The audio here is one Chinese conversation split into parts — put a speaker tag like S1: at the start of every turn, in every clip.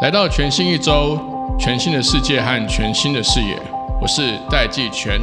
S1: 来到全新一周，全新的世界和全新的视野，我是戴季全。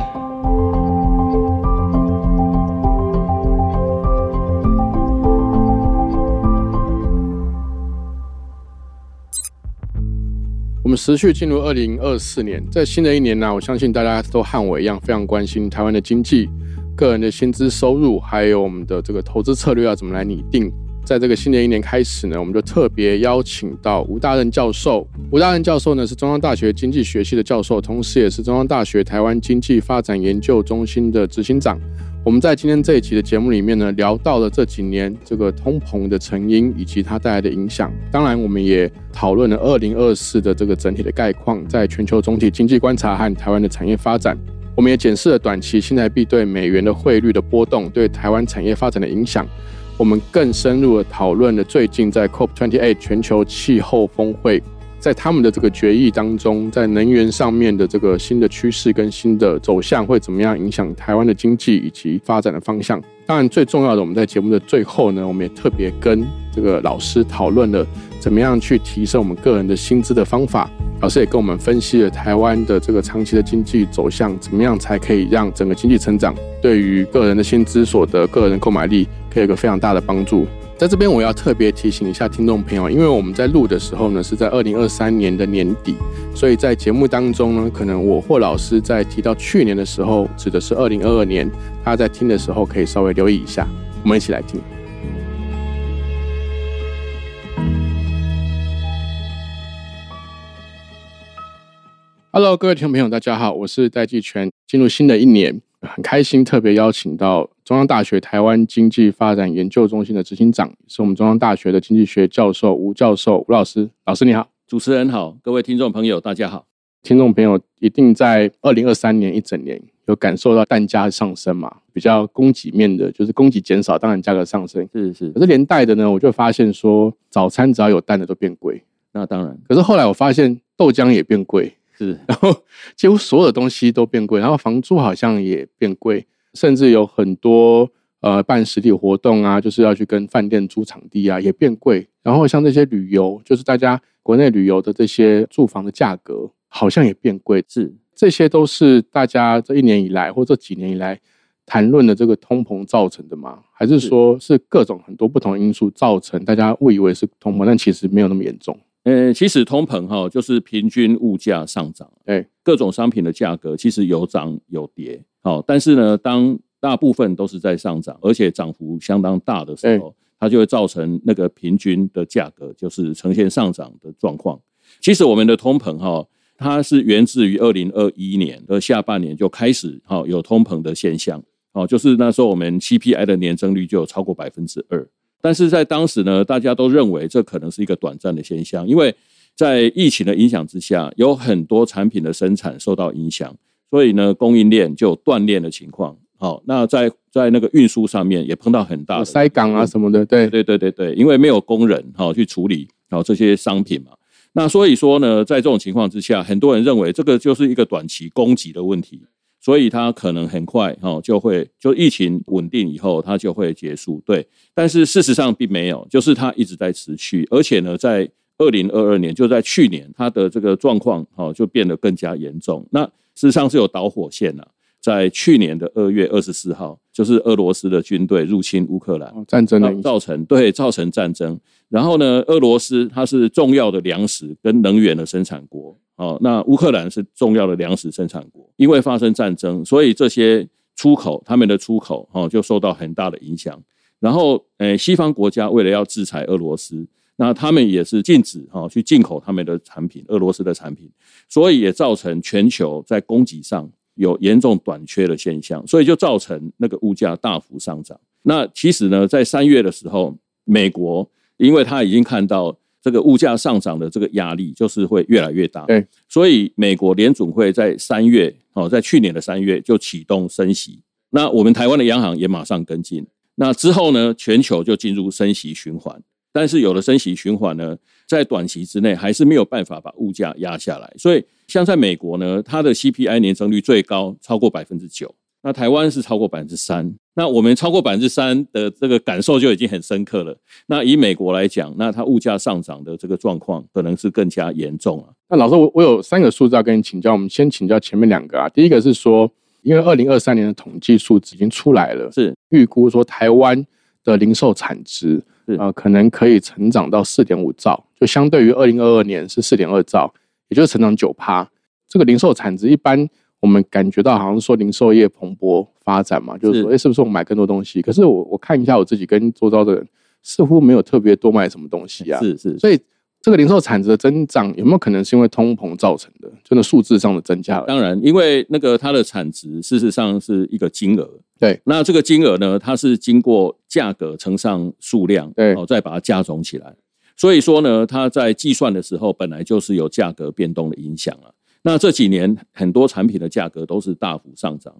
S1: 我们持续进入二零二四年，在新的一年呢，我相信大家都和我一样，非常关心台湾的经济、个人的薪资收入，还有我们的这个投资策略要怎么来拟定。在这个新的一年开始呢，我们就特别邀请到吴大任教授。吴大任教授呢是中央大学经济学系的教授，同时也是中央大学台湾经济发展研究中心的执行长。我们在今天这一期的节目里面呢，聊到了这几年这个通膨的成因以及它带来的影响。当然，我们也讨论了二零二四的这个整体的概况，在全球总体经济观察和台湾的产业发展。我们也检视了短期新台币对美元的汇率的波动对台湾产业发展的影响。我们更深入的讨论了最近在 COP28 全球气候峰会。在他们的这个决议当中，在能源上面的这个新的趋势跟新的走向会怎么样影响台湾的经济以及发展的方向？当然，最重要的，我们在节目的最后呢，我们也特别跟这个老师讨论了怎么样去提升我们个人的薪资的方法。老师也跟我们分析了台湾的这个长期的经济走向，怎么样才可以让整个经济成长对于个人的薪资所得、个人购买力可以有个非常大的帮助。在这边，我要特别提醒一下听众朋友，因为我们在录的时候呢，是在二零二三年的年底，所以在节目当中呢，可能我或老师在提到去年的时候，指的是二零二二年，大家在听的时候可以稍微留意一下。我们一起来听。Hello，各位听众朋友，大家好，我是戴季全。进入新的一年，很开心，特别邀请到。中央大学台湾经济发展研究中心的执行长，是我们中央大学的经济学教授吴教授吴老师。老师你好，
S2: 主持人好，各位听众朋友大家好。
S1: 听众朋友一定在二零二三年一整年有感受到蛋价上升嘛？比较供给面的，就是供给减少，当然价格上升。
S2: 是是。
S1: 可是连带的呢，我就发现说，早餐只要有蛋的都变贵。
S2: 那当然。
S1: 可是后来我发现豆浆也变贵，
S2: 是。
S1: 然后几乎所有的东西都变贵，然后房租好像也变贵。甚至有很多呃办实体活动啊，就是要去跟饭店租场地啊，也变贵。然后像这些旅游，就是大家国内旅游的这些住房的价格，好像也变贵。
S2: 是，
S1: 这些都是大家这一年以来或这几年以来谈论的这个通膨造成的吗？还是说是各种很多不同因素造成？大家误以为是通膨，但其实没有那么严重。
S2: 呃，其实通膨哈，就是平均物价上涨，
S1: 哎，
S2: 各种商品的价格其实有涨有跌。好，但是呢，当大部分都是在上涨，而且涨幅相当大的时候，它就会造成那个平均的价格就是呈现上涨的状况。其实我们的通膨哈，它是源自于二零二一年的下半年就开始哈有通膨的现象，哦，就是那时候我们 CPI 的年增率就有超过百分之二。但是在当时呢，大家都认为这可能是一个短暂的现象，因为在疫情的影响之下，有很多产品的生产受到影响。所以呢，供应链就断裂的情况。好，那在在那个运输上面也碰到很大的
S1: 塞港啊什么的。对
S2: 对对对对，因为没有工人哈去处理好这些商品嘛。那所以说呢，在这种情况之下，很多人认为这个就是一个短期供给的问题，所以它可能很快哈就会就疫情稳定以后它就会结束。对，但是事实上并没有，就是它一直在持续，而且呢，在二零二二年就在去年，它的这个状况哈就变得更加严重。那事实上是有导火线了，在去年的二月二十四号，就是俄罗斯的军队入侵乌克兰，
S1: 战争
S2: 造成对造成战争。然后呢，俄罗斯它是重要的粮食跟能源的生产国，哦，那乌克兰是重要的粮食生产国，因为发生战争，所以这些出口他们的出口哦就受到很大的影响。然后，诶，西方国家为了要制裁俄罗斯。那他们也是禁止哈去进口他们的产品，俄罗斯的产品，所以也造成全球在供给上有严重短缺的现象，所以就造成那个物价大幅上涨。那其实呢，在三月的时候，美国因为他已经看到这个物价上涨的这个压力就是会越来越大，
S1: 对，
S2: 所以美国联准会在三月哦，在去年的三月就启动升息，那我们台湾的央行也马上跟进，那之后呢，全球就进入升息循环。但是有了升息循环呢，在短期之内还是没有办法把物价压下来。所以像在美国呢，它的 CPI 年增率最高超过百分之九，那台湾是超过百分之三，那我们超过百分之三的这个感受就已经很深刻了。那以美国来讲，那它物价上涨的这个状况可能是更加严重了。
S1: 那老师，我我有三个数字要跟你请教，我们先请教前面两个啊。第一个是说，因为二零二三年的统计数字已经出来了，
S2: 是
S1: 预估说台湾的零售产值啊，可能可以成长到四点五兆，就相对于二零二二年是四点二兆，也就是成长九趴。这个零售产值一般。我们感觉到好像说零售业蓬勃发展嘛，就是说，哎，是不是我买更多东西？可是我我看一下我自己跟周遭的人，似乎没有特别多买什么东西啊。
S2: 是是，
S1: 所以这个零售产值的增长有没有可能是因为通膨造成的？真的数字上的增加？
S2: 当然，因为那个它的产值事实上是一个金额。
S1: 对，
S2: 那这个金额呢，它是经过价格乘上数量，
S1: 对，
S2: 然后再把它加总起来。所以说呢，它在计算的时候本来就是有价格变动的影响了。那这几年很多产品的价格都是大幅上涨，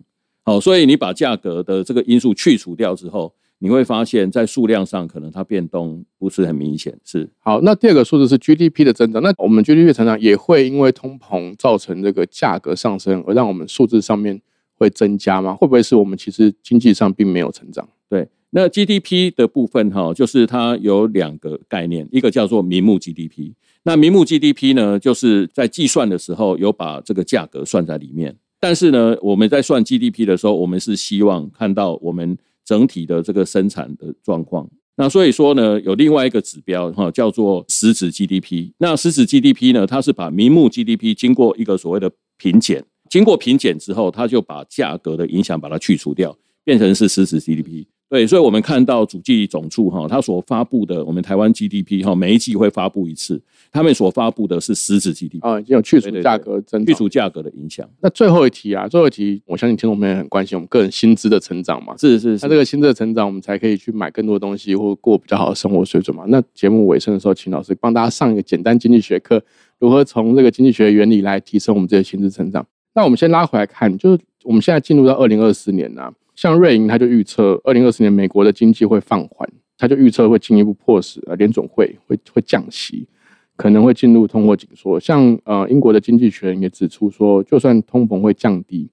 S2: 好，所以你把价格的这个因素去除掉之后，你会发现在数量上可能它变动不是很明显。是
S1: 好，那第二个数字是 GDP 的增长，那我们 GDP 成长也会因为通膨造成这个价格上升，而让我们数字上面会增加吗？会不会是我们其实经济上并没有成长？
S2: 对，那 GDP 的部分哈，就是它有两个概念，一个叫做名目 GDP。那名目 GDP 呢，就是在计算的时候有把这个价格算在里面，但是呢，我们在算 GDP 的时候，我们是希望看到我们整体的这个生产的状况。那所以说呢，有另外一个指标哈，叫做实质 GDP。那实质 GDP 呢，它是把名目 GDP 经过一个所谓的平减，经过平减之后，它就把价格的影响把它去除掉，变成是实质 GDP。对，所以，我们看到主计总处哈，它所发布的我们台湾 GDP 哈，每一季会发布一次，他们所发布的是实质 GDP
S1: 啊，已经有去除价格增
S2: 去除价格的影响。
S1: 那最后一题啊，最后一题，我相信听众朋友很关心我们个人薪资的成长嘛，
S2: 是是，
S1: 那这个薪资的成长，我们才可以去买更多东西或过比较好的生活水准嘛。那节目尾声的时候，请老师帮大家上一个简单经济学课，如何从这个经济学原理来提升我们这些薪资成长？那我们先拉回来看，就是我们现在进入到二零二四年呐。像瑞银，他就预测二零二四年美国的经济会放缓，他就预测会进一步迫使呃联总会会会降息，可能会进入通货紧缩。像呃英国的经济学人也指出说，就算通膨会降低，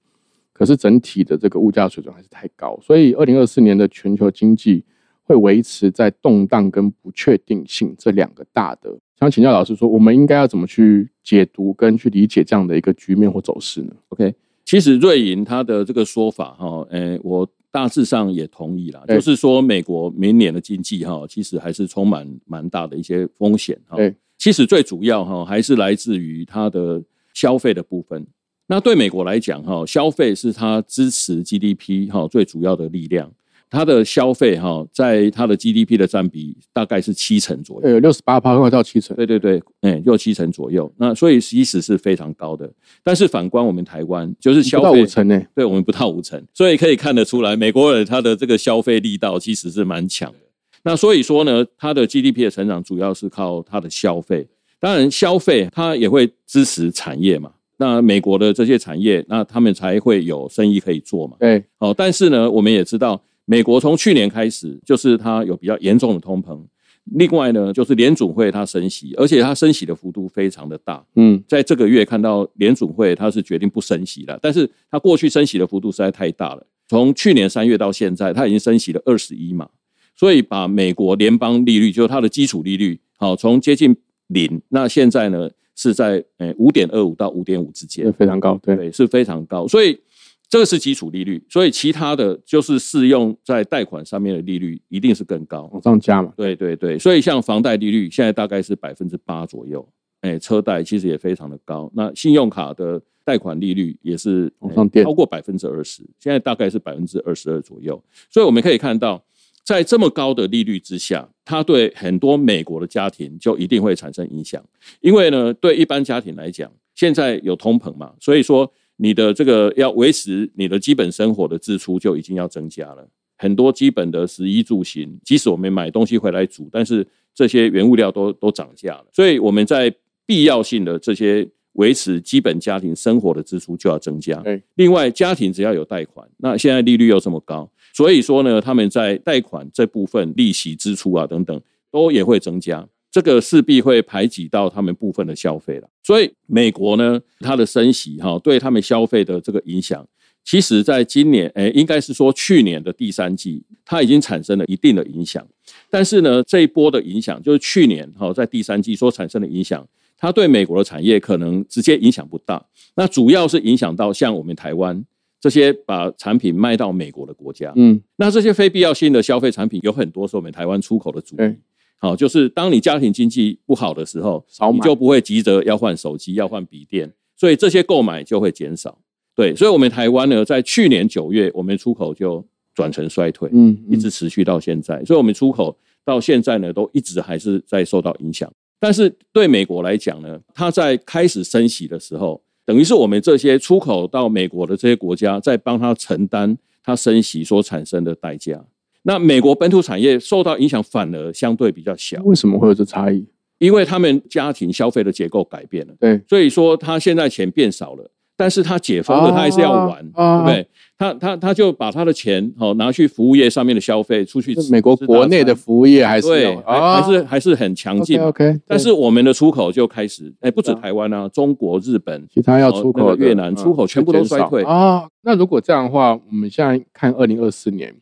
S1: 可是整体的这个物价水准还是太高，所以二零二四年的全球经济会维持在动荡跟不确定性这两个大的。想请教老师说，我们应该要怎么去解读跟去理解这样的一个局面或走势呢
S2: ？OK。其实瑞银他的这个说法哈，诶，我大致上也同意啦，就是说美国明年的经济哈，其实还是充满蛮大的一些风险哈。其实最主要哈，还是来自于它的消费的部分。那对美国来讲哈，消费是它支持 GDP 哈最主要的力量。它的消费哈，在它的 GDP 的占比大概是七成左右，
S1: 呃，六十八趴快到七成，
S2: 对对对，哎，六七成左右。那所以其实是非常高的。但是反观我们台湾，就是消费
S1: 不到五成呢，
S2: 对我们不到五成，所以可以看得出来，美国人他的这个消费力道其实是蛮强的。那所以说呢，它的 GDP 的成长主要是靠它的消费。当然，消费它也会支持产业嘛。那美国的这些产业，那他们才会有生意可以做嘛。
S1: 对，
S2: 哦，但是呢，我们也知道。美国从去年开始，就是它有比较严重的通膨。另外呢，就是联储会它升息，而且它升息的幅度非常的大。嗯，在这个月看到联储会它是决定不升息了，但是它过去升息的幅度实在太大了。从去年三月到现在，它已经升息了二十一嘛，所以把美国联邦利率，就是它的基础利率，好从接近零，那现在呢是在诶五点二五到五点五之间，
S1: 非常高，对，
S2: 是非常高，所以。这个是基础利率，所以其他的就是适用在贷款上面的利率一定是更高，
S1: 往上加嘛。
S2: 对对对，所以像房贷利率现在大概是百分之八左右，哎，车贷其实也非常的高。那信用卡的贷款利率也是
S1: 往上
S2: 超过百分之二十，现在大概是百分之二十二左右。所以我们可以看到，在这么高的利率之下，它对很多美国的家庭就一定会产生影响，因为呢，对一般家庭来讲，现在有通膨嘛，所以说。你的这个要维持你的基本生活的支出就已经要增加了很多，基本的食衣住行，即使我们买东西回来煮，但是这些原物料都都涨价了，所以我们在必要性的这些维持基本家庭生活的支出就要增加。另外家庭只要有贷款，那现在利率又这么高，所以说呢，他们在贷款这部分利息支出啊等等都也会增加。这个势必会排挤到他们部分的消费了，所以美国呢，它的升息哈，对他们消费的这个影响，其实在今年，诶，应该是说去年的第三季，它已经产生了一定的影响。但是呢，这一波的影响，就是去年哈在第三季所产生的影响，它对美国的产业可能直接影响不大。那主要是影响到像我们台湾这些把产品卖到美国的国家。嗯，那这些非必要性的消费产品有很多是我们台湾出口的主力。好，就是当你家庭经济不好的时候，你就不会急着要换手机、要换笔电，所以这些购买就会减少。对，所以，我们台湾呢，在去年九月，我们出口就转成衰退，嗯，一直持续到现在。所以，我们出口到现在呢，都一直还是在受到影响。但是，对美国来讲呢，它在开始升息的时候，等于是我们这些出口到美国的这些国家，在帮他承担它升息所产生的代价。那美国本土产业受到影响，反而相对比较小。
S1: 为什么会有这差异？
S2: 因为他们家庭消费的结构改变了，
S1: 对，
S2: 所以说他现在钱变少了。但是他解封了，他还是要玩，对不对？他他他就把他的钱哦拿去服务业上面的消费，出去。
S1: 美国国内的服务业还是
S2: 对，还还是还是很强劲。
S1: OK，
S2: 但是我们的出口就开始，哎，不止台湾啊，中国、日本，
S1: 其他要出口
S2: 越南出口全部都衰退
S1: 啊。那如果这样的话，我们现在看二零二四年，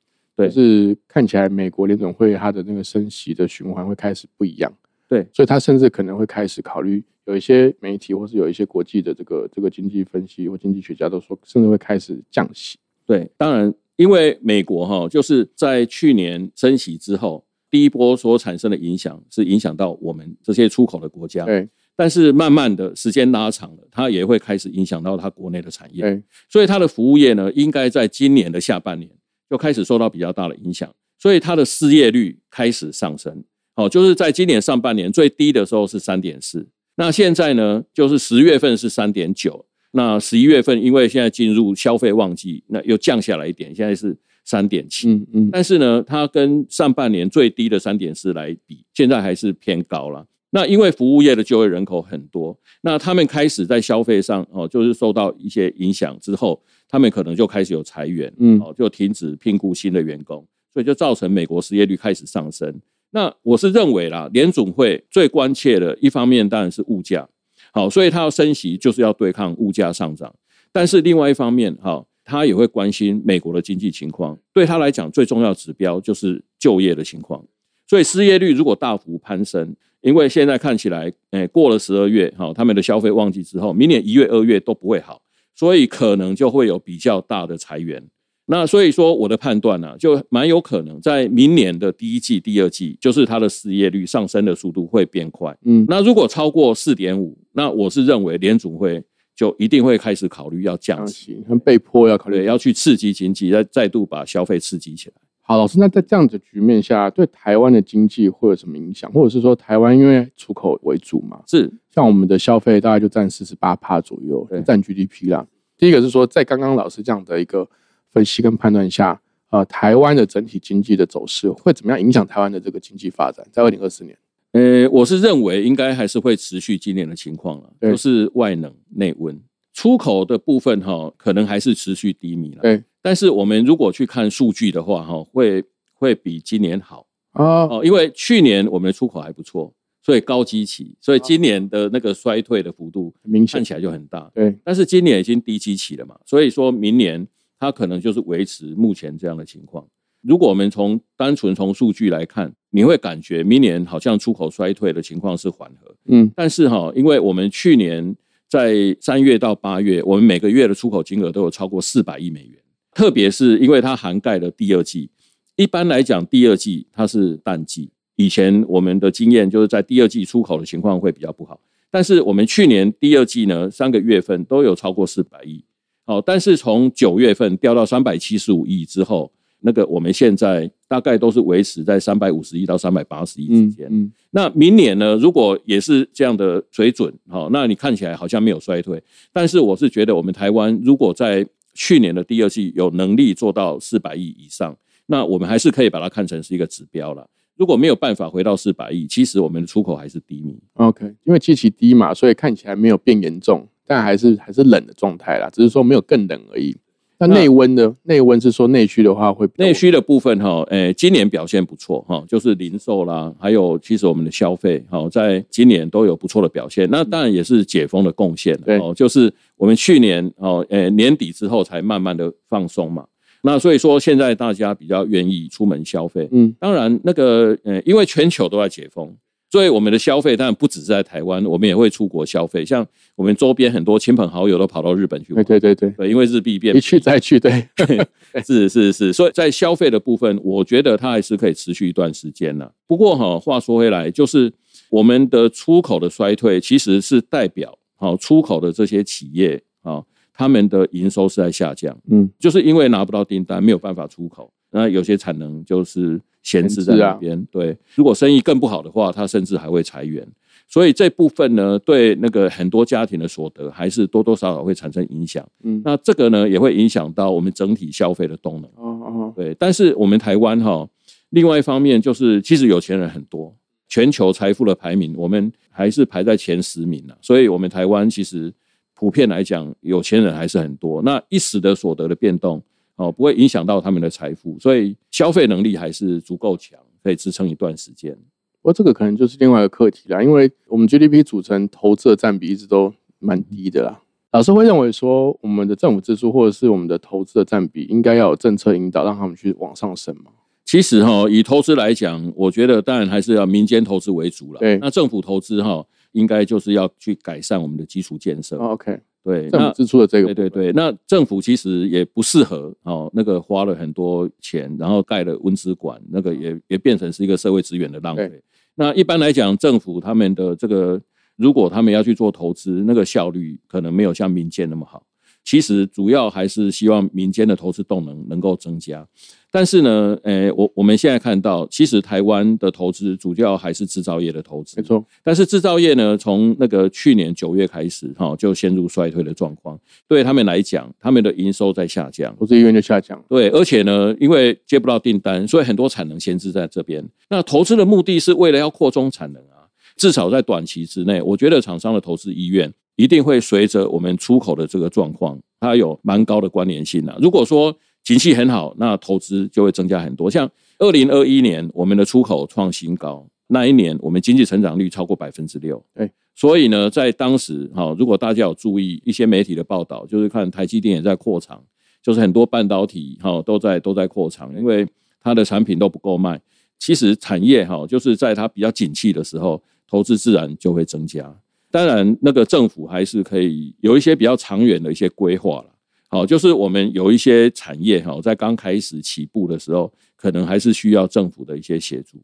S2: 对，
S1: 是看起来美国联总会它的那个升息的循环会开始不一样。
S2: 对，
S1: 所以他甚至可能会开始考虑，有一些媒体或是有一些国际的这个这个经济分析或经济学家都说，甚至会开始降息。
S2: 对，当然，因为美国哈就是在去年升息之后，第一波所产生的影响是影响到我们这些出口的国家。
S1: 对，
S2: 但是慢慢的时间拉长了，它也会开始影响到它国内的产业。对，所以它的服务业呢，应该在今年的下半年就开始受到比较大的影响，所以它的失业率开始上升。哦，就是在今年上半年最低的时候是三点四，那现在呢，就是十月份是三点九，那十一月份因为现在进入消费旺季，那又降下来一点，现在是三点七。嗯嗯，但是呢，它跟上半年最低的三点四来比，现在还是偏高了。那因为服务业的就业人口很多，那他们开始在消费上哦，就是受到一些影响之后，他们可能就开始有裁员，嗯，哦，就停止聘雇新的员工，所以就造成美国失业率开始上升。那我是认为啦，联总会最关切的一方面当然是物价，好，所以他要升息就是要对抗物价上涨。但是另外一方面，哈，他也会关心美国的经济情况。对他来讲，最重要指标就是就业的情况。所以失业率如果大幅攀升，因为现在看起来，诶，过了十二月，哈，他们的消费旺季之后，明年一月、二月都不会好，所以可能就会有比较大的裁员。那所以说，我的判断呢，就蛮有可能在明年的第一季、第二季，就是它的失业率上升的速度会变快。嗯，那如果超过四点五，那我是认为联储会就一定会开始考虑要降息，
S1: 被迫要考虑
S2: 要去刺激经济，再再度把消费刺激起来。
S1: 好，老师，那在这样的局面下，对台湾的经济会有什么影响？或者是说，台湾因为出口为主嘛，
S2: 是
S1: 像我们的消费大概就占四十八帕左右，占 GDP 啦。第一个是说，在刚刚老师这样的一个。分析跟判断下，呃，台湾的整体经济的走势会怎么样影响台湾的这个经济发展？在二零二四年，
S2: 呃，我是认为应该还是会持续今年的情况了，就是外冷内温，出口的部分哈，可能还是持续低迷了。
S1: 对，
S2: 但是我们如果去看数据的话，哈，会会比今年好啊，哦，因为去年我们的出口还不错，所以高基期，所以今年的那个衰退的幅度
S1: 明
S2: 显看起来就很大。
S1: 对，
S2: 但是今年已经低基期了嘛，所以说明年。它可能就是维持目前这样的情况。如果我们从单纯从数据来看，你会感觉明年好像出口衰退的情况是缓和。嗯，但是哈，因为我们去年在三月到八月，我们每个月的出口金额都有超过四百亿美元。特别是因为它涵盖了第二季，一般来讲第二季它是淡季。以前我们的经验就是在第二季出口的情况会比较不好，但是我们去年第二季呢，三个月份都有超过四百亿。好，但是从九月份掉到三百七十五亿之后，那个我们现在大概都是维持在三百五十亿到三百八十亿之间。嗯，那明年呢，如果也是这样的水准，好，那你看起来好像没有衰退。但是我是觉得，我们台湾如果在去年的第二季有能力做到四百亿以上，那我们还是可以把它看成是一个指标了。如果没有办法回到四百亿，其实我们的出口还是低迷。
S1: OK，因为基期低嘛，所以看起来没有变严重。但还是还是冷的状态啦，只是说没有更冷而已。那内温呢内温是说内需的话会
S2: 内需的部分哈，诶，今年表现不错哈，就是零售啦，还有其实我们的消费哈，在今年都有不错的表现。那当然也是解封的贡献哦，就是我们去年哦，诶年底之后才慢慢的放松嘛。那所以说现在大家比较愿意出门消费，嗯，当然那个呃，因为全球都在解封。所以我们的消费当然不只是在台湾，我们也会出国消费。像我们周边很多亲朋好友都跑到日本去。
S1: 对对对对，
S2: 对，因为日币变
S1: 一去再去，对，
S2: 是是是。所以在消费的部分，我觉得它还是可以持续一段时间呢。不过哈，话说回来，就是我们的出口的衰退，其实是代表好出口的这些企业啊，他们的营收是在下降。嗯，就是因为拿不到订单，没有办法出口。那有些产能就是闲置在那边，对。如果生意更不好的话，他甚至还会裁员。所以这部分呢，对那个很多家庭的所得还是多多少少会产生影响。嗯，那这个呢，也会影响到我们整体消费的动能。哦哦，对。但是我们台湾哈，另外一方面就是，其实有钱人很多，全球财富的排名，我们还是排在前十名了。所以，我们台湾其实普遍来讲，有钱人还是很多。那一时的所得的变动。哦，不会影响到他们的财富，所以消费能力还是足够强，可以支撑一段时间。
S1: 不过这个可能就是另外一个课题啦，因为我们 GDP 组成投资的占比一直都蛮低的啦。老师会认为说，我们的政府支出或者是我们的投资的占比，应该要有政策引导，让他们去往上升吗？
S2: 其实哈，以投资来讲，我觉得当然还是要民间投资为主了。
S1: 对，
S2: 那政府投资哈，应该就是要去改善我们的基础建设。
S1: OK。
S2: 对，
S1: 政府支出的这个，
S2: 对对对，那政府其实也不适合哦，那个花了很多钱，然后盖了温资馆，那个也也变成是一个社会资源的浪费。那一般来讲，政府他们的这个，如果他们要去做投资，那个效率可能没有像民间那么好。其实主要还是希望民间的投资动能能够增加，但是呢，诶，我我们现在看到，其实台湾的投资主要还是制造业的投资，
S1: 没错。
S2: 但是制造业呢，从那个去年九月开始，哈，就陷入衰退的状况。对他们来讲，他们的营收在下降，
S1: 投资意愿就下降。
S2: 对，而且呢，因为接不到订单，所以很多产能闲置在这边。那投资的目的是为了要扩充产能啊，至少在短期之内，我觉得厂商的投资意愿。一定会随着我们出口的这个状况，它有蛮高的关联性的。如果说景气很好，那投资就会增加很多。像二零二一年，我们的出口创新高，那一年我们经济成长率超过百分之六。
S1: 哎，
S2: 所以呢，在当时哈，如果大家有注意一些媒体的报道，就是看台积电也在扩厂，就是很多半导体哈都在都在扩厂，因为它的产品都不够卖。其实产业哈，就是在它比较景气的时候，投资自然就会增加。当然，那个政府还是可以有一些比较长远的一些规划了。好，就是我们有一些产业哈，在刚开始起步的时候，可能还是需要政府的一些协助。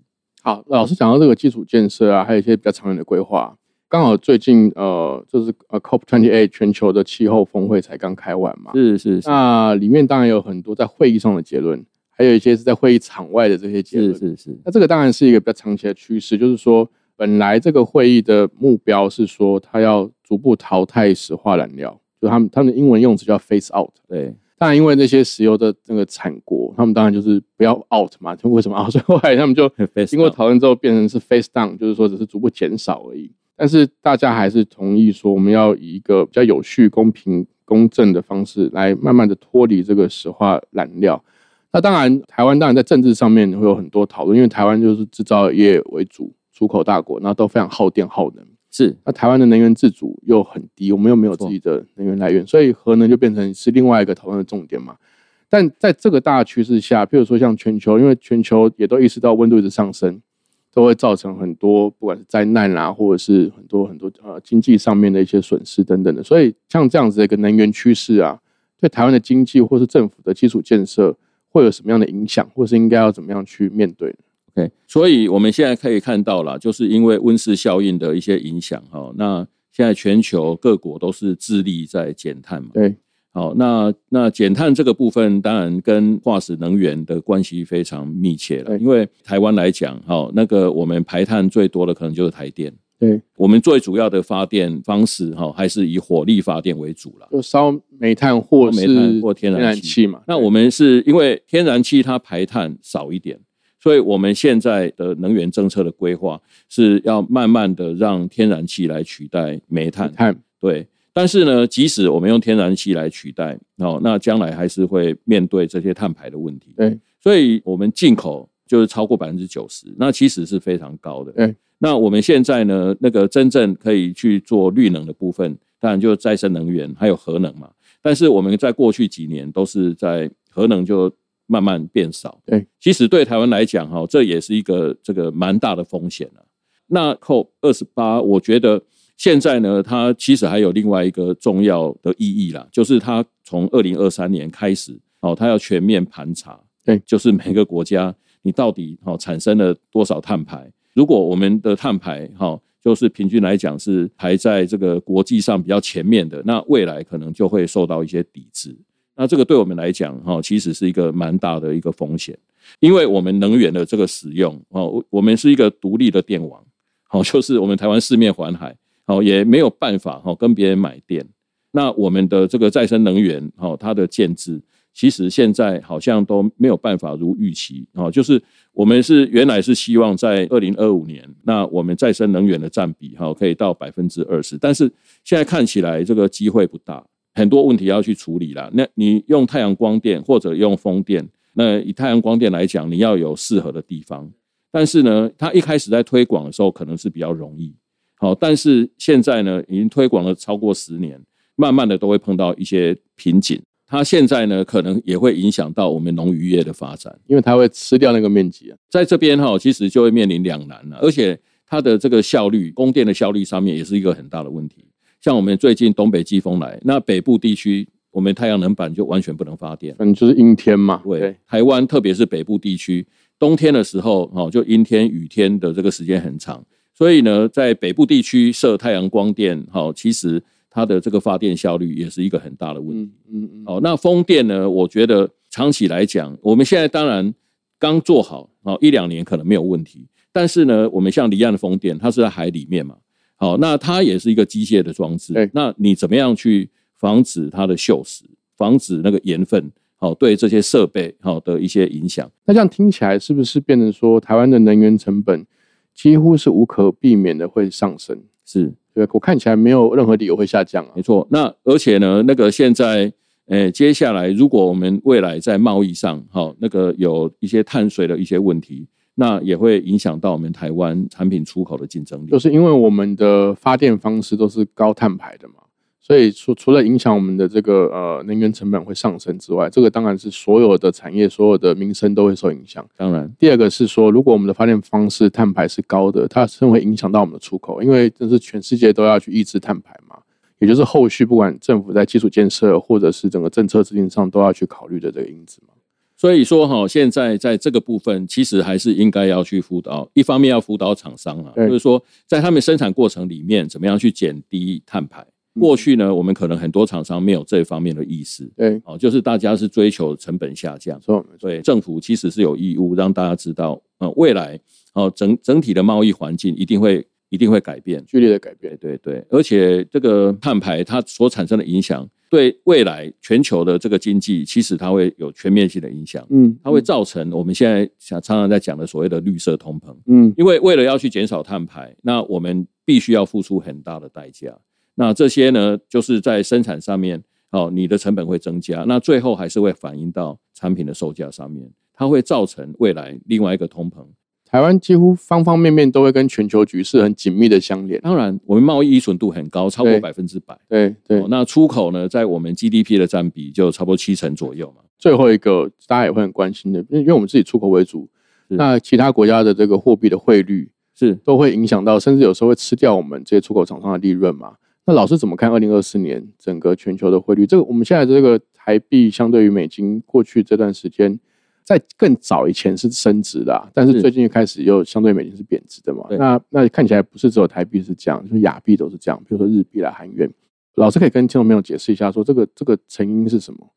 S1: 好，老师讲到这个基础建设啊，还有一些比较长远的规划。刚好最近呃，就是呃，COP twenty eight 全球的气候峰会才刚开完嘛。
S2: 是是是。
S1: 那里面当然有很多在会议上的结论，还有一些是在会议场外的这些结论。
S2: 是是是。
S1: 那这个当然是一个比较长期的趋势，就是说。本来这个会议的目标是说，它要逐步淘汰石化燃料，就他们他们的英文用词叫 face out。
S2: 对，
S1: 当然因为那些石油的那个产国，他们当然就是不要 out 嘛，就为什么 out？所以后来他们就 经过讨论之后变成是 face down，就是说只是逐步减少而已。但是大家还是同意说，我们要以一个比较有序、公平、公正的方式来慢慢的脱离这个石化燃料。那当然，台湾当然在政治上面会有很多讨论，因为台湾就是制造业为主。出口大国，那都非常耗电耗能。
S2: 是，
S1: 那台湾的能源自主又很低，我们又没有自己的能源来源，所以核能就变成是另外一个讨论的重点嘛。但在这个大趋势下，譬如说像全球，因为全球也都意识到温度一直上升，都会造成很多不管是灾难啊，或者是很多很多呃经济上面的一些损失等等的。所以像这样子的一个能源趋势啊，对台湾的经济或是政府的基础建设会有什么样的影响，或是应该要怎么样去面对？
S2: 对，所以我们现在可以看到了，就是因为温室效应的一些影响哈，那现在全球各国都是致力在减碳嘛。
S1: 对，
S2: 好，那那减碳这个部分当然跟化石能源的关系非常密切了，因为台湾来讲，哈，那个我们排碳最多的可能就是台电。
S1: 对，
S2: 我们最主要的发电方式哈，还是以火力发电为主了，
S1: 就烧煤炭或
S2: 煤炭或天然
S1: 气嘛。
S2: 那我们是因为天然气它排碳少一点。所以，我们现在的能源政策的规划是要慢慢的让天然气来取代煤炭。
S1: 碳
S2: 对，但是呢，即使我们用天然气来取代，哦，那将来还是会面对这些碳排的问题。
S1: 对，
S2: 所以我们进口就是超过百分之九十，那其实是非常高的。
S1: 对，
S2: 那我们现在呢，那个真正可以去做绿能的部分，当然就是再生能源还有核能嘛。但是我们在过去几年都是在核能就慢慢变少。
S1: 对，
S2: 其实对台湾来讲，哈，这也是一个这个蛮大的风险了。那扣二十八，我觉得。现在呢，它其实还有另外一个重要的意义啦，就是它从二零二三年开始，哦，它要全面盘查，
S1: 对，
S2: 就是每个国家你到底哦产生了多少碳排？如果我们的碳排哈，就是平均来讲是排在这个国际上比较前面的，那未来可能就会受到一些抵制。那这个对我们来讲哈，其实是一个蛮大的一个风险，因为我们能源的这个使用哦，我们是一个独立的电网，好，就是我们台湾四面环海。好，也没有办法哈跟别人买电。那我们的这个再生能源，哈，它的建制其实现在好像都没有办法如预期。哦，就是我们是原来是希望在二零二五年，那我们再生能源的占比哈可以到百分之二十，但是现在看起来这个机会不大，很多问题要去处理了。那你用太阳光电或者用风电，那以太阳光电来讲，你要有适合的地方，但是呢，它一开始在推广的时候可能是比较容易。好，但是现在呢，已经推广了超过十年，慢慢的都会碰到一些瓶颈。它现在呢，可能也会影响到我们农渔业的发展，
S1: 因为它会吃掉那个面积啊。
S2: 在这边哈，其实就会面临两难了，而且它的这个效率，供电的效率上面也是一个很大的问题。像我们最近东北季风来，那北部地区我们太阳能板就完全不能发电，
S1: 嗯，就是阴天嘛。
S2: 对，台湾特别是北部地区，冬天的时候哦，就阴天雨天的这个时间很长。所以呢，在北部地区设太阳光电，好，其实它的这个发电效率也是一个很大的问题。嗯嗯。哦，那风电呢？我觉得长期来讲，我们现在当然刚做好，哦，一两年可能没有问题。但是呢，我们像离岸的风电，它是在海里面嘛，好，那它也是一个机械的装置。那你怎么样去防止它的锈蚀，防止那个盐分，好，对这些设备好的一些影响？
S1: 那这样听起来是不是变成说，台湾的能源成本？几乎是无可避免的会上升，
S2: 是
S1: 对我看起来没有任何理由会下降啊。
S2: 没错，那而且呢，那个现在，诶，接下来如果我们未来在贸易上，哈，那个有一些碳税的一些问题，那也会影响到我们台湾产品出口的竞争力。
S1: 就是因为我们的发电方式都是高碳排的嘛。所以除除了影响我们的这个呃能源成本会上升之外，这个当然是所有的产业、所有的民生都会受影响。
S2: 当然，
S1: 第二个是说，如果我们的发电方式碳排是高的，它是会影响到我们的出口，因为这是全世界都要去抑制碳排嘛，也就是后续不管政府在基础建设或者是整个政策制定上都要去考虑的这个因子嘛。
S2: 所以说哈，现在在这个部分，其实还是应该要去辅导，一方面要辅导厂商啊，就是说在他们生产过程里面，怎么样去减低碳排。过去呢，我们可能很多厂商没有这方面的意识，
S1: 对，
S2: 哦，就是大家是追求成本下降，
S1: 错，
S2: 对，政府其实是有义务让大家知道，呃，未来哦整整体的贸易环境一定会一定会改变，
S1: 剧烈的改变，
S2: 对对，而且这个碳排它所产生的影响，对未来全球的这个经济，其实它会有全面性的影响，嗯，它会造成我们现在想常常在讲的所谓的绿色通膨，嗯，因为为了要去减少碳排，那我们必须要付出很大的代价。那这些呢，就是在生产上面，哦，你的成本会增加，那最后还是会反映到产品的售价上面，它会造成未来另外一个通膨。
S1: 台湾几乎方方面面都会跟全球局势很紧密的相连。
S2: 当然，我们贸易依存度很高，超过百分之百。
S1: 对对。
S2: 那出口呢，在我们 GDP 的占比就差不多七成左右嘛。
S1: 最后一个大家也会很关心的，因为因为我们自己出口为主，那其他国家的这个货币的汇率
S2: 是
S1: 都会影响到，甚至有时候会吃掉我们这些出口厂商的利润嘛。那老师怎么看二零二四年整个全球的汇率？这个我们现在这个台币相对于美金，过去这段时间在更早以前是升值的，但是最近开始又相对美金是贬值的嘛？那那看起来不是只有台币是这样，就是亚币都是这样，比如说日币啦、韩元。老师可以跟听众朋友解释一下，说这个这个成因是什么？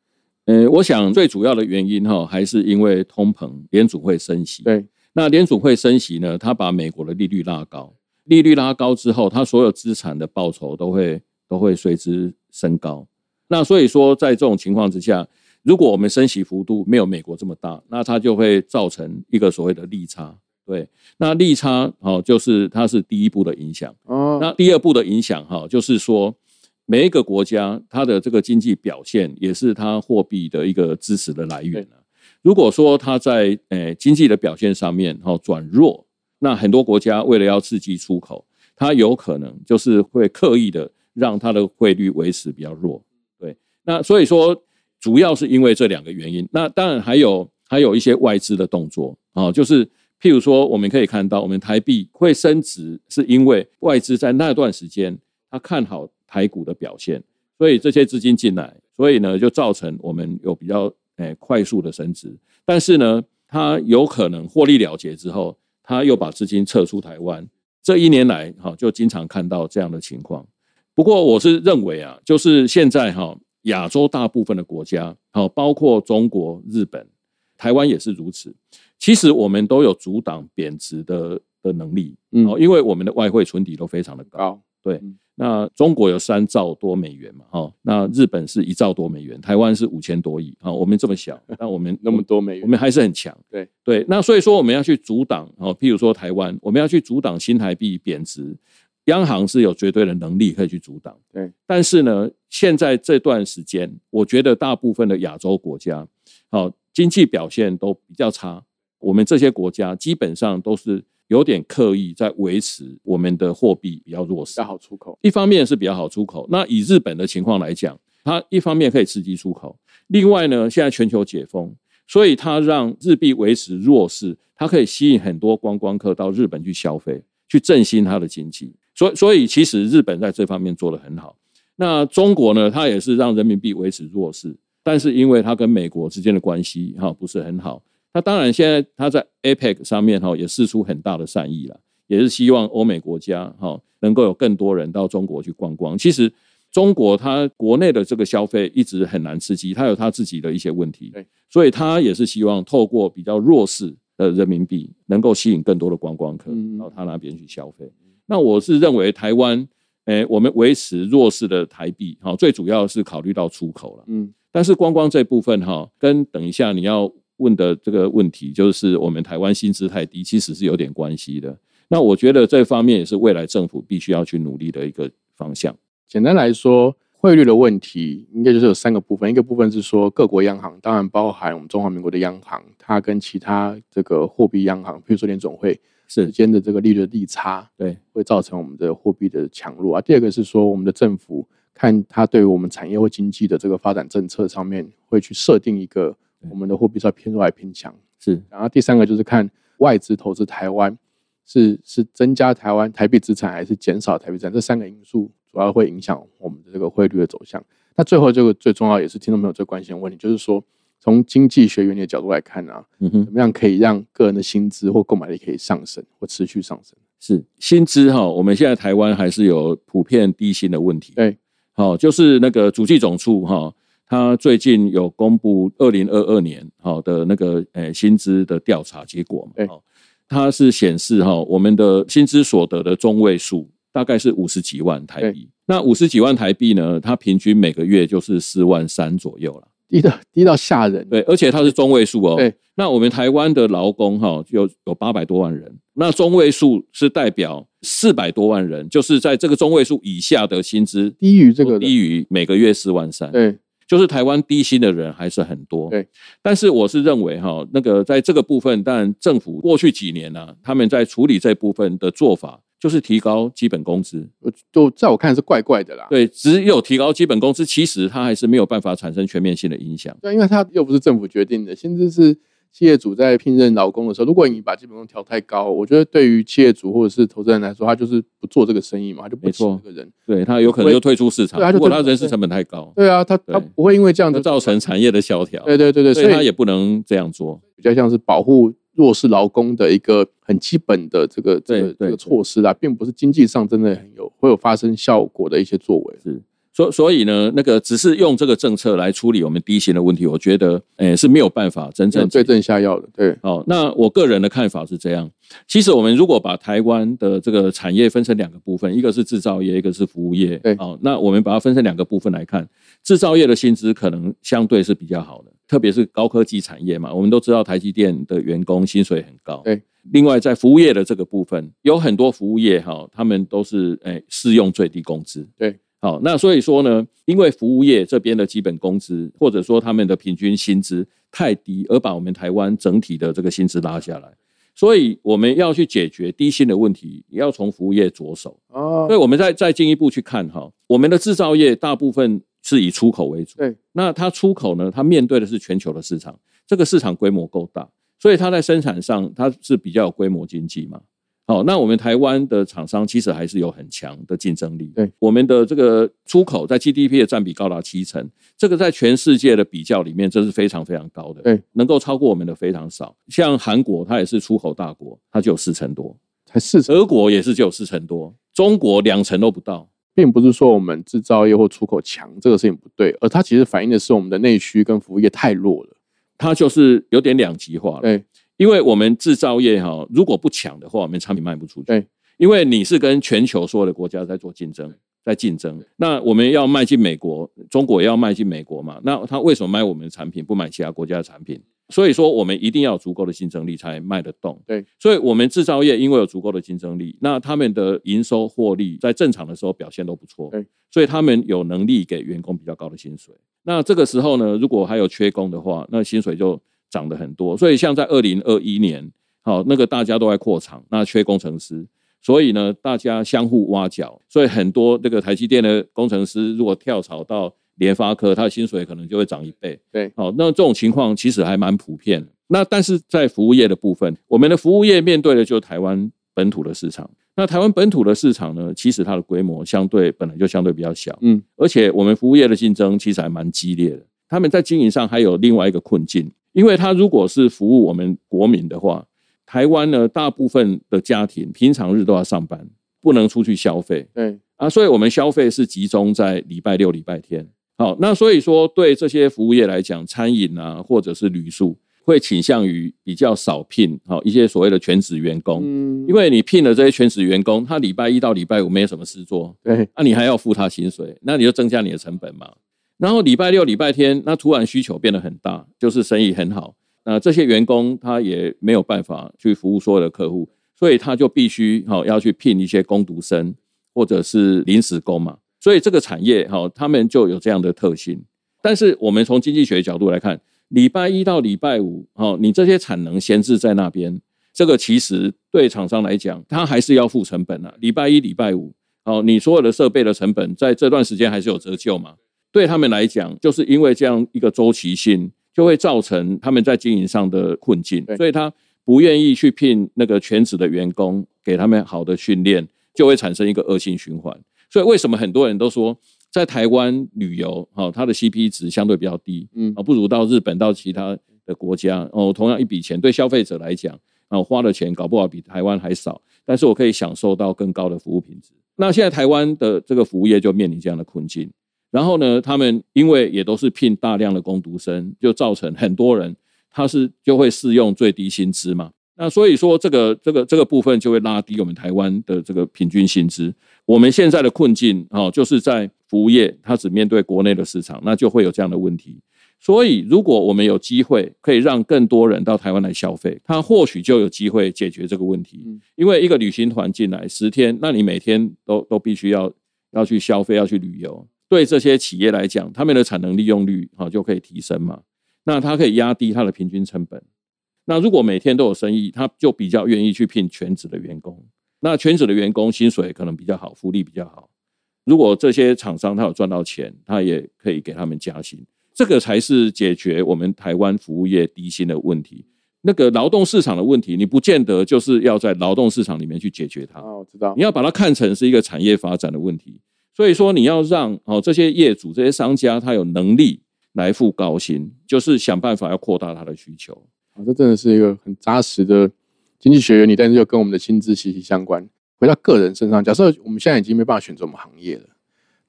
S2: 呃，我想最主要的原因哈，还是因为通膨，联储会升息。
S1: 对，
S2: 那联储会升息呢，它把美国的利率拉高。利率拉高之后，它所有资产的报酬都会都会随之升高。那所以说，在这种情况之下，如果我们升息幅度没有美国这么大，那它就会造成一个所谓的利差。对，那利差哦，就是它是第一步的影响。哦，那第二步的影响哈，就是说每一个国家它的这个经济表现也是它货币的一个支持的来源啊。如果说它在诶经济的表现上面哈转弱，那很多国家为了要刺激出口，它有可能就是会刻意的让它的汇率维持比较弱。对，那所以说主要是因为这两个原因。那当然还有还有一些外资的动作啊，就是譬如说我们可以看到，我们台币会升值，是因为外资在那段时间他看好台股的表现，所以这些资金进来，所以呢就造成我们有比较。诶，快速的升值，但是呢，它有可能获利了结之后，他又把资金撤出台湾。这一年来，哈，就经常看到这样的情况。不过，我是认为啊，就是现在哈，亚洲大部分的国家，好，包括中国、日本、台湾也是如此。其实我们都有阻挡贬值的的能力，嗯，因为我们的外汇存底都非常的高，对。那中国有三兆多美元嘛？哈，那日本是一兆多美元，台湾是五千多亿啊。我们这么小，那我们
S1: 那么多美元，
S2: 我们还是很强。
S1: 对
S2: 对，那所以说我们要去阻挡哦，譬如说台湾，我们要去阻挡新台币贬值，央行是有绝对的能力可以去阻挡。
S1: 对，
S2: 但是呢，现在这段时间，我觉得大部分的亚洲国家，好经济表现都比较差，我们这些国家基本上都是。有点刻意在维持我们的货币比较弱势，
S1: 比较好出口。
S2: 一方面是比较好出口。那以日本的情况来讲，它一方面可以刺激出口，另外呢，现在全球解封，所以它让日币维持弱势，它可以吸引很多观光客到日本去消费，去振兴它的经济。所以，所以其实日本在这方面做得很好。那中国呢，它也是让人民币维持弱势，但是因为它跟美国之间的关系哈不是很好。那当然，现在它在 APEC 上面哈也示出很大的善意了，也是希望欧美国家哈能够有更多人到中国去观光。其实中国它国内的这个消费一直很难刺激，它有它自己的一些问题，所以它也是希望透过比较弱势的人民币，能够吸引更多的观光客到它那边去消费。那我是认为台湾，诶，我们维持弱势的台币，哈，最主要是考虑到出口了，嗯，但是观光这部分哈，跟等一下你要。问的这个问题就是我们台湾薪资太低，其实是有点关系的。那我觉得这方面也是未来政府必须要去努力的一个方向。
S1: 简单来说，汇率的问题应该就是有三个部分，一个部分是说各国央行，当然包含我们中华民国的央行，它跟其他这个货币央行，比如说联总会之间的这个利率利差，
S2: 对，
S1: 会造成我们的货币的强弱啊。第二个是说我们的政府看它对于我们产业或经济的这个发展政策上面，会去设定一个。我们的货币是要偏弱还是偏强？
S2: 是，
S1: 然后第三个就是看外资投资台湾是是增加台湾台币资产还是减少台币资产，这三个因素主要会影响我们的这个汇率的走向。那最后这个最重要也是听众朋友最关心的问题，就是说从经济学原理的角度来看啊，嗯哼，怎么样可以让个人的薪资或购买力可以上升或持续上升？
S2: 是薪资哈，我们现在台湾还是有普遍低薪的问题。
S1: 对，
S2: 好，就是那个主计总处哈。他最近有公布二零二二年好的那个诶薪资的调查结果嘛？哦，它是显示哈，我们的薪资所得的中位数大概是五十几万台币。那五十几万台币呢，它平均每个月就是四万三左右了，
S1: 低到低到吓人。
S2: 对，而且它是中位数哦。
S1: 对，
S2: 那我们台湾的劳工哈有有八百多万人，那中位数是代表四百多万人，就是在这个中位数以下的薪资
S1: 低于这个
S2: 低于每个月四万三。
S1: 对。
S2: 就是台湾低薪的人还是很多，
S1: 对。
S2: 但是我是认为哈，那个在这个部分，当然政府过去几年呢，他们在处理这部分的做法，就是提高基本工资。
S1: 就在我看是怪怪的啦。
S2: 对，只有提高基本工资，其实它还是没有办法产生全面性的影响。
S1: 对，因为它又不是政府决定的，薪资是。企业主在聘任劳工的时候，如果你把基本工调太高，我觉得对于企业主或者是投资人来说，他就是不做这个生意嘛，他就不请这个人，
S2: 对他有可能就退出市场。如果他人事成本太高，
S1: 对啊，他他不会因为这样子
S2: 造成产业的萧条。
S1: 对对对对，
S2: 所以他也不能这样做，
S1: 比较像是保护弱势劳工的一个很基本的这个这个这个措施啦，并不是经济上真的很有会有发生效果的一些作为。
S2: 是。所所以呢，那个只是用这个政策来处理我们低薪的问题，我觉得，诶是没有办法真正
S1: 对症下药的。对，
S2: 哦，那我个人的看法是这样。其实我们如果把台湾的这个产业分成两个部分，一个是制造业，一个是服务业。
S1: 对，
S2: 哦，那我们把它分成两个部分来看，制造业的薪资可能相对是比较好的，特别是高科技产业嘛。我们都知道台积电的员工薪水很高。
S1: 对，
S2: 另外在服务业的这个部分，有很多服务业哈，他们都是诶适用最低工资。
S1: 对。
S2: 好，那所以说呢，因为服务业这边的基本工资或者说他们的平均薪资太低，而把我们台湾整体的这个薪资拉下来，所以我们要去解决低薪的问题，也要从服务业着手。
S1: 哦
S2: 所以我们再再进一步去看哈，我们的制造业大部分是以出口为主。
S1: 对，
S2: 那它出口呢，它面对的是全球的市场，这个市场规模够大，所以它在生产上它是比较有规模经济嘛。好，那我们台湾的厂商其实还是有很强的竞争力。
S1: 对，
S2: 我们的这个出口在 GDP 的占比高达七成，这个在全世界的比较里面，这是非常非常高的。
S1: 对，
S2: 能够超过我们的非常少。像韩国，它也是出口大国，它就有四成多；
S1: 才四成，
S2: 德国也是只有四成多，中国两成都不到。
S1: 并不是说我们制造业或出口强这个事情不对，而它其实反映的是我们的内需跟服务业太弱了。
S2: 它就是有点两极化了。
S1: 对，
S2: 因为我们制造业哈，如果不强的话，我们产品卖不出去。
S1: 对，
S2: 因为你是跟全球所有的国家在做竞争，在竞争。那我们要迈进美国，中国也要迈进美国嘛？那他为什么买我们的产品，不买其他国家的产品？所以说，我们一定要有足够的竞争力才卖得动。
S1: 对，
S2: 所以我们制造业因为有足够的竞争力，那他们的营收获利在正常的时候表现都不错。
S1: 对，
S2: 所以他们有能力给员工比较高的薪水。那这个时候呢，如果还有缺工的话，那薪水就涨得很多。所以像在二零二一年，好，那个大家都在扩厂，那缺工程师，所以呢，大家相互挖角，所以很多这个台积电的工程师如果跳槽到联发科，他的薪水可能就会涨一倍。
S1: 对，
S2: 好，那这种情况其实还蛮普遍的。那但是在服务业的部分，我们的服务业面对的就是台湾本土的市场。那台湾本土的市场呢，其实它的规模相对本来就相对比较小，
S1: 嗯，
S2: 而且我们服务业的竞争其实还蛮激烈的。他们在经营上还有另外一个困境，因为他如果是服务我们国民的话，台湾呢大部分的家庭平常日都要上班，不能出去消费
S1: 对，
S2: 啊，所以我们消费是集中在礼拜六、礼拜天。好，那所以说对这些服务业来讲，餐饮啊或者是旅宿，会倾向于比较少聘好一些所谓的全职员工，
S1: 嗯，
S2: 因为你聘了这些全职员工，他礼拜一到礼拜五没有什么事做，
S1: 对
S2: 那、你还要付他薪水，那你就增加你的成本嘛。然后礼拜六、礼拜天，那突然需求变得很大，就是生意很好，那这些员工他也没有办法去服务所有的客户，所以他就必须好、要去聘一些工读生或者是临时工嘛。所以这个产业哈、他们就有这样的特性。但是我们从经济学角度来看，礼拜一到礼拜五，哦，你这些产能闲置在那边，这个其实对厂商来讲，他还是要付成本啊。礼拜一、礼拜五，哦，你所有的设备的成本在这段时间还是有折旧嘛？对他们来讲，就是因为这样一个周期性，就会造成他们在经营上的困境，所以他不愿意去聘那个全职的员工，给他们好的训练，就会产生一个恶性循环。所以为什么很多人都说，在台湾旅游，哈、它的 CP 值相对比较低，
S1: 嗯
S2: 啊，不如到日本、到其他的国家，哦，同样一笔钱，对消费者来讲，啊，我花的钱搞不好比台湾还少，但是我可以享受到更高的服务品质。那现在台湾的这个服务业就面临这样的困境。然后呢，他们因为也都是聘大量的工读生，就造成很多人他是就会适用最低薪资嘛。那所以说，这个这个这个部分就会拉低我们台湾的这个平均薪资。我们现在的困境哦，就是在服务业，它只面对国内的市场，那就会有这样的问题。所以，如果我们有机会可以让更多人到台湾来消费，他或许就有机会解决这个问题。
S1: 嗯
S2: 因为一个旅行团进来十天，那你每天都都必须要要去消费，要去旅游。对这些企业来讲，他们的产能利用率哈就可以提升嘛，那它可以压低它的平均成本。那如果每天都有生意，他就比较愿意去聘全职的员工。那全职的员工薪水可能比较好，福利比较好。如果这些厂商他有赚到钱，他也可以给他们加薪。这个才是解决我们台湾服务业低薪的问题。那个劳动市场的问题，你不见得就是要在劳动市场里面去解决它。
S1: 哦，我知道
S2: 你，要把它看成是一个产业发展的问题。所以说，你要让哦这些业主、这些商家，他有能力来付高薪，就是想办法要扩大他的需求。
S1: 啊，这真的是一个很扎实的经济学原理，但是又跟我们的薪资息息相关。回到个人身上，假设我们现在已经没办法选择我们行业了，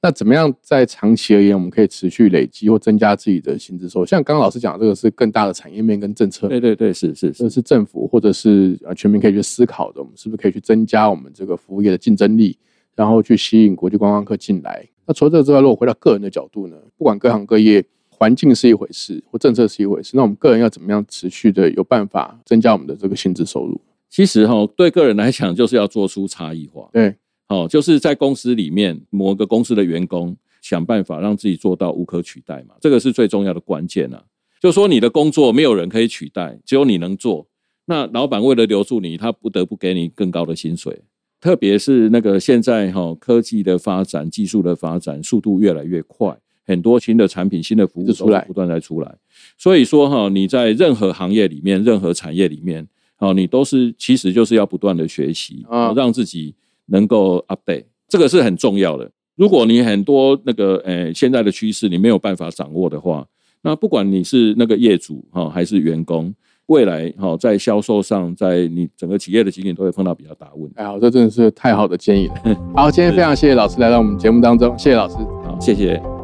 S1: 那怎么样在长期而言，我们可以持续累积或增加自己的薪资收入？像刚刚老师讲的，这个是更大的产业面跟政策，
S2: 对对对，是是是，
S1: 这是政府或者是呃全民可以去思考的。我们是不是可以去增加我们这个服务业的竞争力，然后去吸引国际观光客进来？那除了这个之外，如果回到个人的角度呢，不管各行各业，环境是一回事，或政策是一回事，那我们个人要怎么样持续的有办法增加我们的这个薪资收入？
S2: 其实哈、对个人来讲，就是要做出差异化。
S1: 对，
S2: 哦，就是在公司里面某个公司的员工想办法让自己做到无可取代嘛，这个是最重要的关键啊。就说你的工作没有人可以取代，只有你能做。那老板为了留住你，他不得不给你更高的薪水。特别是那个现在哈科技的发展、技术的发展速度越来越快，很多新的产品、新的服务出来不断在出来。所以说哈，你在任何行业里面、任何产业里面，哦，你都是其实就是要不断的学习啊，让自己能够 update，这个是很重要的。如果你很多那个呃现在的趋势你没有办法掌握的话，那不管你是那个业主哈还是员工。未来哈，在销售上，在你整个企业的经营都会碰到比较大的问题。
S1: 哎，好，这真的是太好的建议了。好，今天非常谢谢老师来到我们节目当中，谢谢老师。
S2: 好，谢谢。